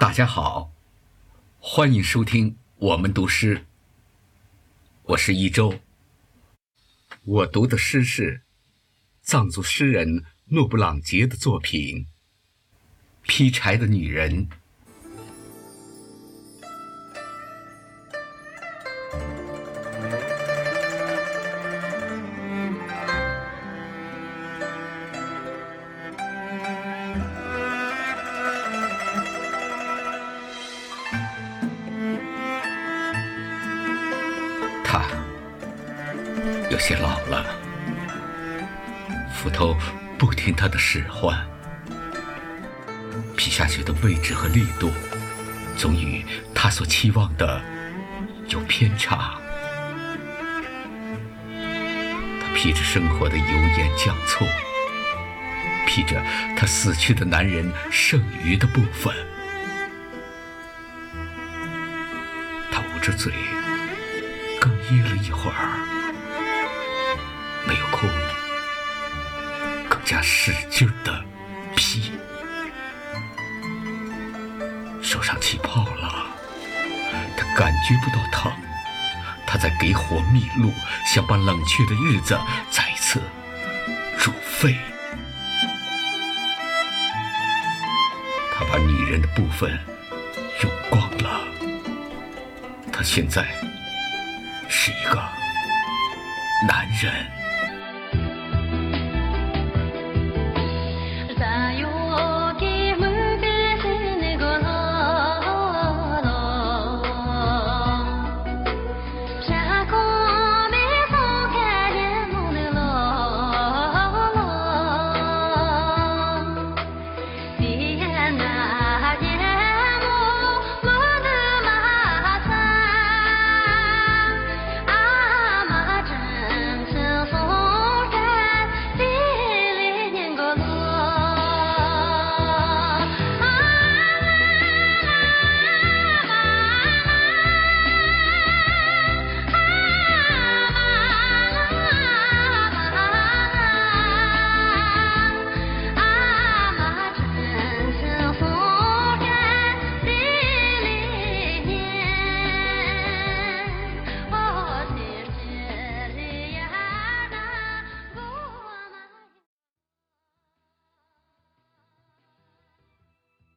大家好，欢迎收听我们读诗。我是一周。我读的诗是藏族诗人诺布朗杰的作品《劈柴的女人》。有些老了，斧头不听他的使唤，劈下去的位置和力度，总与他所期望的有偏差。他劈着生活的油盐酱醋，劈着他死去的男人剩余的部分。他捂着嘴。哽咽了一会儿，使劲的劈，手上起泡了，他感觉不到疼，他在给火密路，想把冷却的日子再次煮沸。他把女人的部分用光了，他现在。是一个男人。